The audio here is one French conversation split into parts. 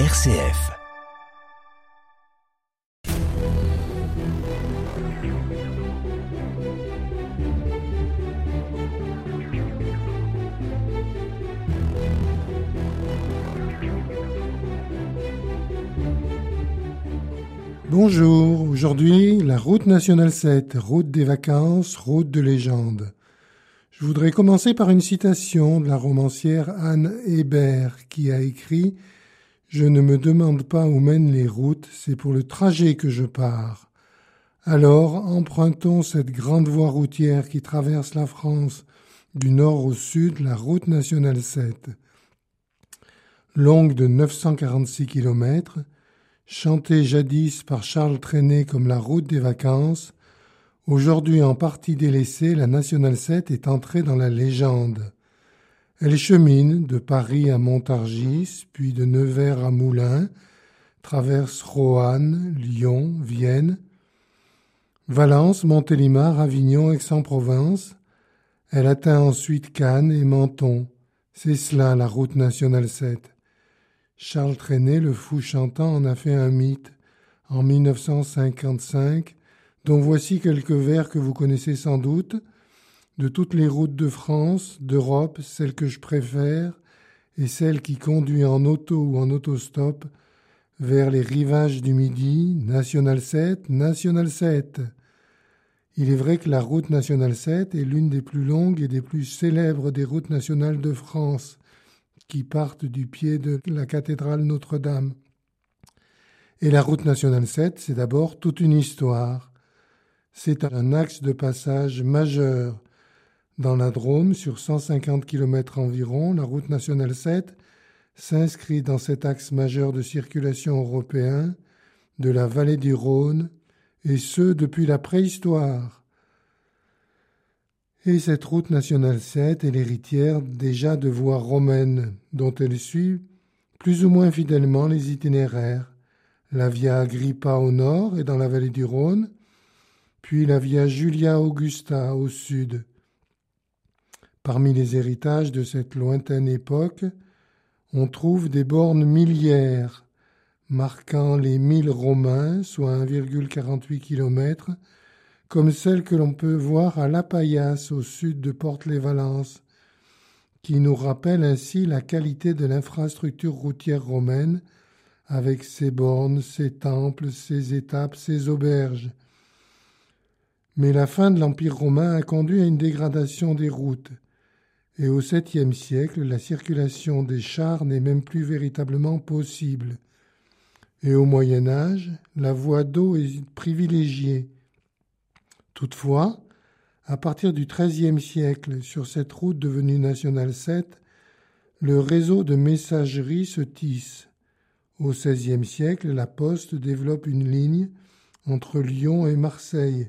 RCF. Bonjour, aujourd'hui la route nationale 7, route des vacances, route de légende. Je voudrais commencer par une citation de la romancière Anne Hébert qui a écrit Je ne me demande pas où mènent les routes, c'est pour le trajet que je pars. Alors empruntons cette grande voie routière qui traverse la France du nord au sud, la route nationale 7. Longue de 946 kilomètres, chantée jadis par Charles Trenet comme la route des vacances, Aujourd'hui en partie délaissée, la Nationale 7 est entrée dans la légende. Elle chemine de Paris à Montargis, puis de Nevers à Moulins, traverse Roanne, Lyon, Vienne, Valence, Montélimar, Avignon, Aix-en-Provence. Elle atteint ensuite Cannes et Menton. C'est cela la route nationale 7. Charles Trenet, le fou chantant, en a fait un mythe. En 1955, dont voici quelques vers que vous connaissez sans doute. De toutes les routes de France, d'Europe, celle que je préfère est celle qui conduit en auto ou en autostop vers les rivages du Midi, National 7, National 7. Il est vrai que la route nationale 7 est l'une des plus longues et des plus célèbres des routes nationales de France, qui partent du pied de la cathédrale Notre-Dame. Et la route nationale 7, c'est d'abord toute une histoire. C'est un axe de passage majeur dans la Drôme sur 150 km environ. La route nationale 7 s'inscrit dans cet axe majeur de circulation européen de la vallée du Rhône, et ce depuis la préhistoire. Et cette route nationale 7 est l'héritière déjà de voies romaines dont elle suit plus ou moins fidèlement les itinéraires. La Via Agrippa au nord et dans la vallée du Rhône, puis la Via Julia Augusta au sud. Parmi les héritages de cette lointaine époque, on trouve des bornes milliaires marquant les mille romains, soit 1,48 km, comme celle que l'on peut voir à La Paillasse au sud de Porte-les-Valences, qui nous rappelle ainsi la qualité de l'infrastructure routière romaine, avec ses bornes, ses temples, ses étapes, ses auberges, mais la fin de l'Empire romain a conduit à une dégradation des routes, et au septième siècle, la circulation des chars n'est même plus véritablement possible. Et au Moyen Âge, la voie d'eau est privilégiée. Toutefois, à partir du XIIIe siècle, sur cette route devenue nationale 7, le réseau de messagerie se tisse. Au XVIe siècle, la Poste développe une ligne entre Lyon et Marseille,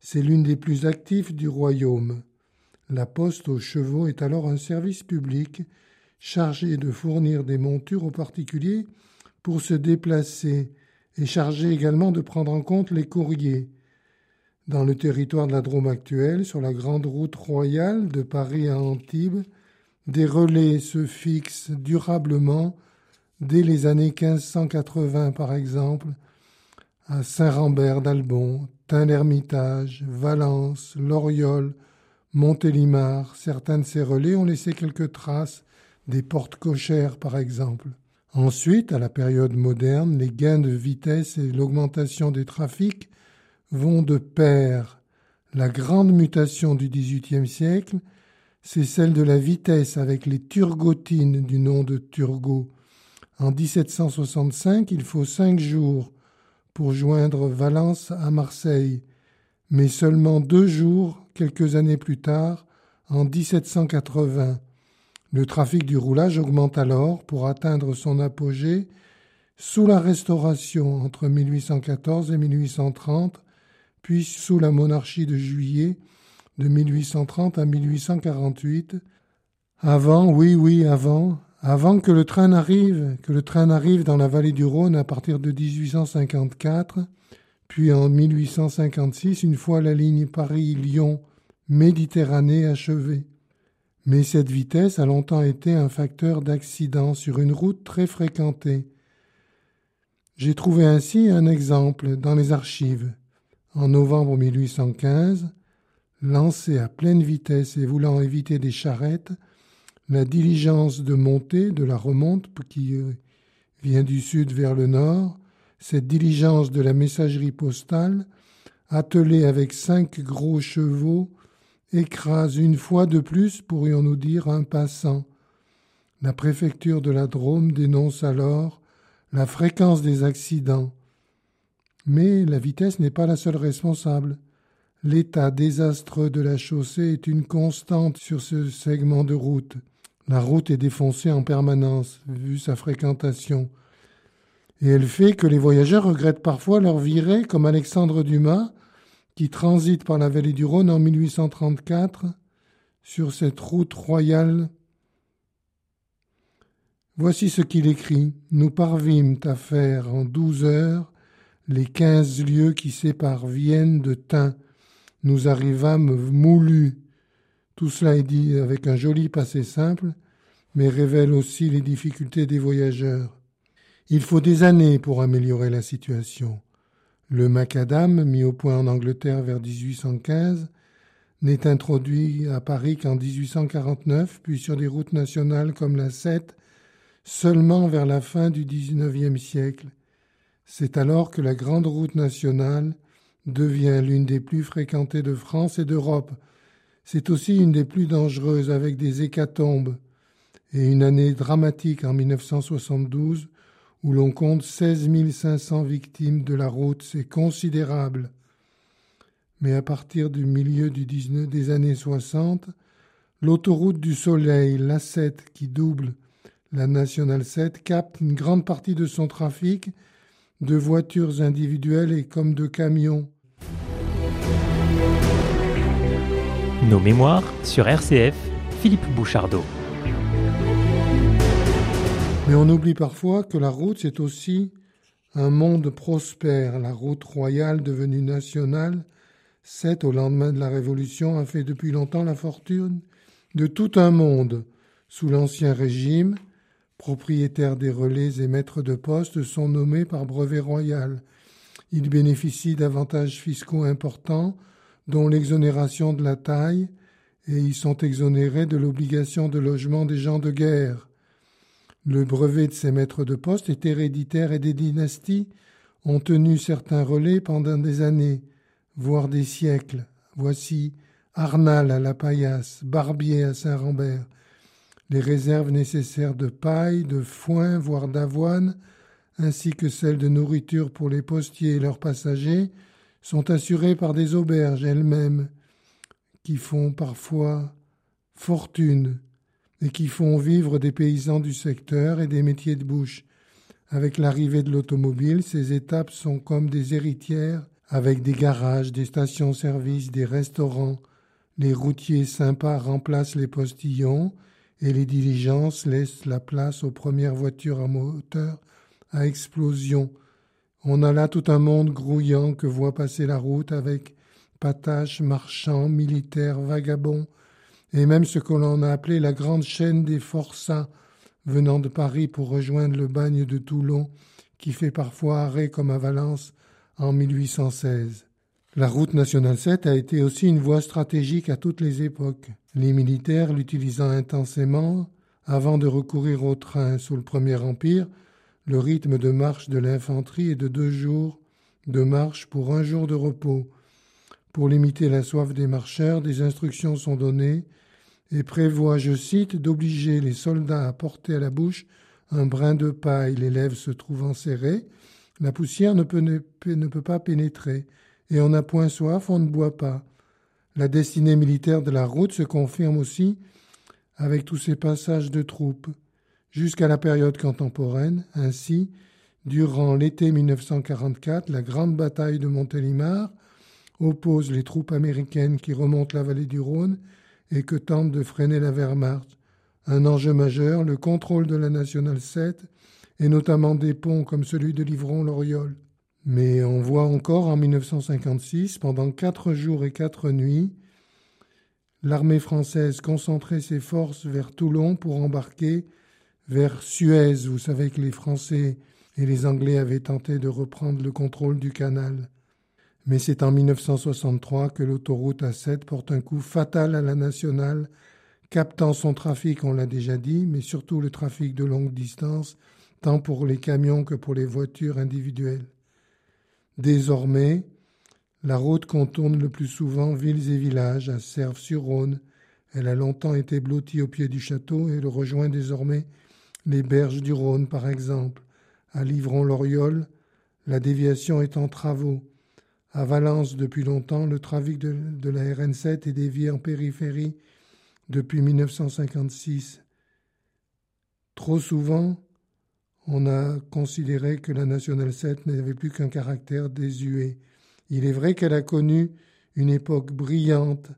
c'est l'une des plus actives du royaume. La poste aux chevaux est alors un service public chargé de fournir des montures aux particuliers pour se déplacer et chargé également de prendre en compte les courriers. Dans le territoire de la Drôme actuelle, sur la grande route royale de Paris à Antibes, des relais se fixent durablement dès les années 1580 par exemple, à Saint-Rambert d'Albon, Tain-l'Hermitage, Valence, Loriol, Montélimar, certains de ces relais ont laissé quelques traces, des portes cochères par exemple. Ensuite, à la période moderne, les gains de vitesse et l'augmentation des trafics vont de pair. La grande mutation du XVIIIe siècle, c'est celle de la vitesse avec les turgotines du nom de Turgot. En 1765, il faut cinq jours pour joindre Valence à Marseille, mais seulement deux jours quelques années plus tard, en 1780. Le trafic du roulage augmente alors pour atteindre son apogée sous la Restauration entre 1814 et 1830, puis sous la monarchie de juillet de 1830 à 1848. Avant, oui, oui, avant, avant que le train n'arrive, que le train n'arrive dans la vallée du Rhône à partir de 1854, puis en 1856, une fois la ligne Paris-Lyon-Méditerranée achevée. Mais cette vitesse a longtemps été un facteur d'accident sur une route très fréquentée. J'ai trouvé ainsi un exemple dans les archives. En novembre 1815, lancée à pleine vitesse et voulant éviter des charrettes, la diligence de montée de la remonte qui euh, vient du sud vers le nord, cette diligence de la messagerie postale, attelée avec cinq gros chevaux, écrase une fois de plus, pourrions-nous dire, un passant. La préfecture de la Drôme dénonce alors la fréquence des accidents. Mais la vitesse n'est pas la seule responsable. L'état désastreux de la chaussée est une constante sur ce segment de route. La route est défoncée en permanence, vu sa fréquentation. Et elle fait que les voyageurs regrettent parfois leur virée, comme Alexandre Dumas, qui transite par la vallée du Rhône en 1834 sur cette route royale Voici ce qu'il écrit. Nous parvîmes à faire en douze heures les quinze lieues qui séparent Vienne de Tain. Nous arrivâmes moulus. Tout cela est dit avec un joli passé simple, mais révèle aussi les difficultés des voyageurs. Il faut des années pour améliorer la situation. Le macadam, mis au point en Angleterre vers 1815, n'est introduit à Paris qu'en 1849, puis sur des routes nationales comme la 7 seulement vers la fin du XIXe siècle. C'est alors que la grande route nationale devient l'une des plus fréquentées de France et d'Europe. C'est aussi une des plus dangereuses avec des hécatombes et une année dramatique en 1972 où l'on compte 16 500 victimes de la route, c'est considérable. Mais à partir du milieu du 19, des années 60, l'autoroute du Soleil, l'A7 qui double la National 7 capte une grande partie de son trafic de voitures individuelles et comme de camions. Nos mémoires sur RCF, Philippe Bouchardot. Mais on oublie parfois que la route, c'est aussi un monde prospère. La route royale devenue nationale, cette au lendemain de la Révolution, a fait depuis longtemps la fortune de tout un monde. Sous l'Ancien Régime, propriétaires des relais et maîtres de poste sont nommés par brevet royal. Ils bénéficient d'avantages fiscaux importants, dont l'exonération de la taille, et ils sont exonérés de l'obligation de logement des gens de guerre. Le brevet de ces maîtres de poste est héréditaire et des dynasties ont tenu certains relais pendant des années, voire des siècles. Voici Arnal à la Paillasse, Barbier à Saint-Rambert, les réserves nécessaires de paille, de foin, voire d'avoine, ainsi que celles de nourriture pour les postiers et leurs passagers, sont assurées par des auberges elles-mêmes, qui font parfois fortune et qui font vivre des paysans du secteur et des métiers de bouche. Avec l'arrivée de l'automobile, ces étapes sont comme des héritières, avec des garages, des stations-service, des restaurants. Les routiers sympas remplacent les postillons, et les diligences laissent la place aux premières voitures à moteur à explosion. On a là tout un monde grouillant que voit passer la route avec pataches, marchands, militaires, vagabonds, et même ce que l'on a appelé la grande chaîne des forçats venant de Paris pour rejoindre le bagne de Toulon, qui fait parfois arrêt comme à Valence en 1816. La route nationale 7 a été aussi une voie stratégique à toutes les époques, les militaires l'utilisant intensément avant de recourir au train sous le Premier Empire. Le rythme de marche de l'infanterie est de deux jours de marche pour un jour de repos. Pour limiter la soif des marcheurs, des instructions sont données et prévoient, je cite, d'obliger les soldats à porter à la bouche un brin de paille, les lèvres se trouvant serrées. La poussière ne peut, ne peut pas pénétrer et on n'a point soif, on ne boit pas. La destinée militaire de la route se confirme aussi avec tous ces passages de troupes. Jusqu'à la période contemporaine, ainsi, durant l'été 1944, la grande bataille de Montélimar oppose les troupes américaines qui remontent la vallée du Rhône et que tentent de freiner la Wehrmacht. Un enjeu majeur, le contrôle de la Nationale 7 et notamment des ponts comme celui de Livron-Loriol. Mais on voit encore en 1956, pendant quatre jours et quatre nuits, l'armée française concentrer ses forces vers Toulon pour embarquer vers Suez. Vous savez que les Français et les Anglais avaient tenté de reprendre le contrôle du canal. Mais c'est en 1963 que l'autoroute A7 porte un coup fatal à la nationale, captant son trafic, on l'a déjà dit, mais surtout le trafic de longue distance, tant pour les camions que pour les voitures individuelles. Désormais, la route contourne le plus souvent villes et villages, à Serves-sur-Rhône. Elle a longtemps été blottie au pied du château et elle rejoint désormais les berges du Rhône, par exemple. À Livron-l'Oriol, la déviation est en travaux. À Valence, depuis longtemps, le trafic de, la RN7 est dévié en périphérie depuis 1956. Trop souvent, on a considéré que la Nationale 7 n'avait plus qu'un caractère désuet. Il est vrai qu'elle a connu une époque brillante.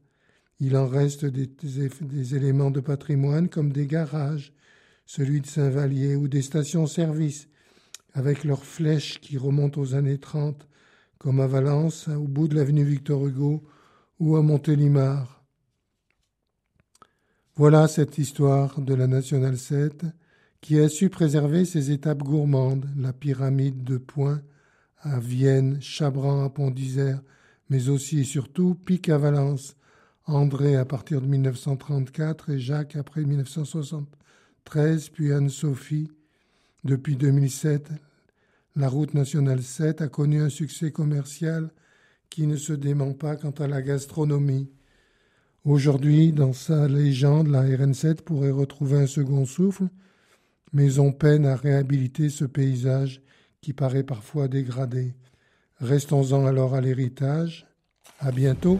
Il en reste des, des éléments de patrimoine comme des garages, celui de Saint-Vallier, ou des stations-service, avec leurs flèches qui remontent aux années 30, comme à Valence, au bout de l'avenue Victor Hugo, ou à Montélimar. Voilà cette histoire de la Nationale 7 qui a su préserver ses étapes gourmandes, la pyramide de Points à Vienne, Chabran à Pont d'Isère, mais aussi et surtout Pic à Valence, André à partir de 1934 et Jacques après 1973, puis Anne-Sophie. Depuis 2007, la route nationale 7 a connu un succès commercial qui ne se dément pas quant à la gastronomie. Aujourd'hui, dans sa légende, la RN7 pourrait retrouver un second souffle, mais on peine à réhabiliter ce paysage qui paraît parfois dégradé. Restons-en alors à l'héritage. À bientôt.